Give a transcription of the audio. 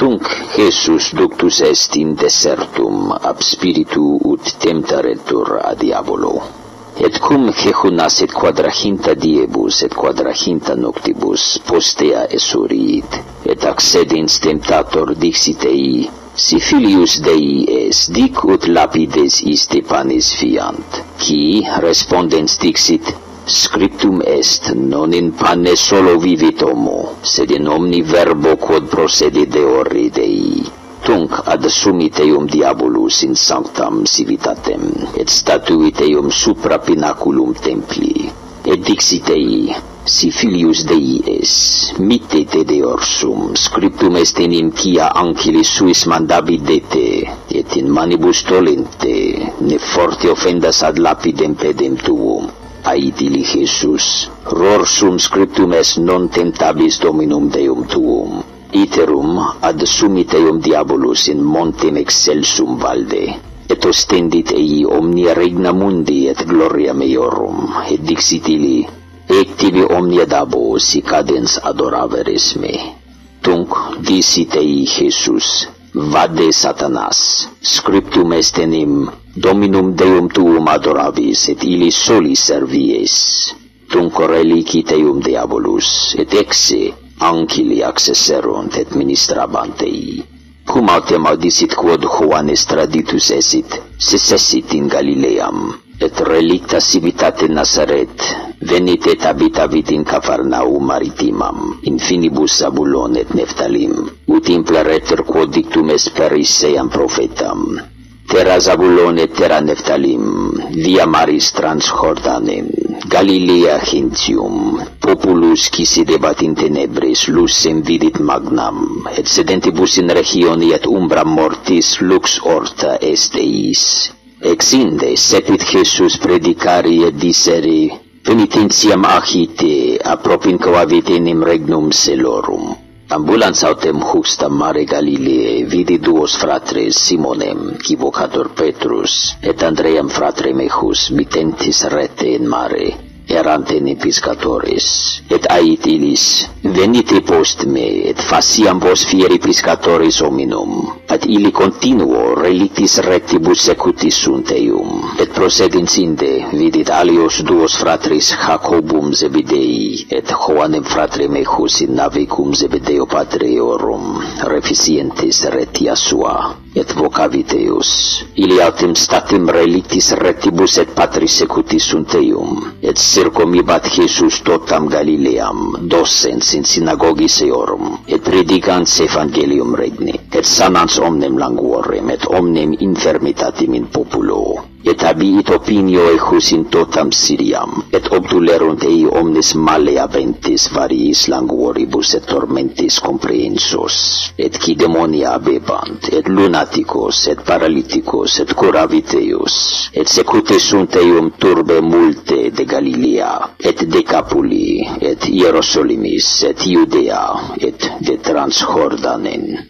tunc Jesus ductus est in desertum ab spiritu ut temptaretur a diabolo. Et cum cehunas et quadraginta diebus et quadraginta noctibus postea esurit, et accedens temptator dixit ei, si filius Dei es, dic ut lapides iste panis fiant, qui respondens dixit, Scriptum est non in pane solo vivit homo, sed in omni verbo quod procede deori Dei. Tunc ad sumit eum diabolus in sanctam civitatem, et statuit eum supra pinaculum templi. Et dixit ei, Si filius deies mitte te de orsum, scriptum est in intia ancilis suis mandabidete, et in manibus tolente, ne forte offendas ad lapidem pedem tuum. Ait ili Jesus, rorsum scriptum est non tentabis dominum Deum tuum. Iterum ad sumit eum diabolus in montem excelsum valde, et ostendit ei omnia regna mundi et gloria meiorum, et dixit ili, ectivi omnia dabo si cadens adoraveresme. Tunc disitei Jesus, vade satanas, scriptum est enim, dominum Deum tuum adoravis, et ili soli servies. Tunc relici teum diabolus, et exe ancili accesserunt et ministrabantei. Cum autem audisit quod Juanes traditus esit, secessit in Galileam, et relicta civitate Nazaret, venit et habitavit in Cafarnaum maritimam, in finibus Sabulon et Neftalim, ut implereter quod dictum esperis seam profetam. Terra Zabulon et terra Neftalim, via maris trans Jordanem, Galilea Gentium, populus qui sidebat in tenebris, lucem vidit magnam, et sedentibus in regioni et umbra mortis lux orta est eis, Exinde sepit Jesus predicari et diseri, penitentiam achite, apropin coavit enim regnum celorum. Ambulans autem justa mare Galileae vidi duos fratres Simonem, qui vocator Petrus, et Andream fratre mehus mitentis rete in mare, erante piscatoris, et ait illis, venite post me, et faciam vos fieri piscatoris hominum, et ili continuo relitis rectibus secutis sunt eum. Et prosedins inde vidit alios duos fratris Jacobum Zebidei, et Joanem fratrem echusin navicum Zebedeo patriorum reficientis retia sua, et vocaviteus. Ili autem statim relictis retibus et patris secutis sunt eum, et circumibat Jesus totam Galileam, docens in synagogis eorum, et predicans evangelium regni, et sanans omnem languorem, et omnem infermitatim in populo et habiit opinio ejus in totam Siriam, et obtulerunt ei omnes male le aventis variis languoribus et tormentis comprehensus, et qui demonia bebant, et lunaticos, et paraliticos, et curaviteus, et secute sunt eum turbe multe de Galilea, et de Capuli, et Hierosolimis, et Iudea, et de Transjordanen,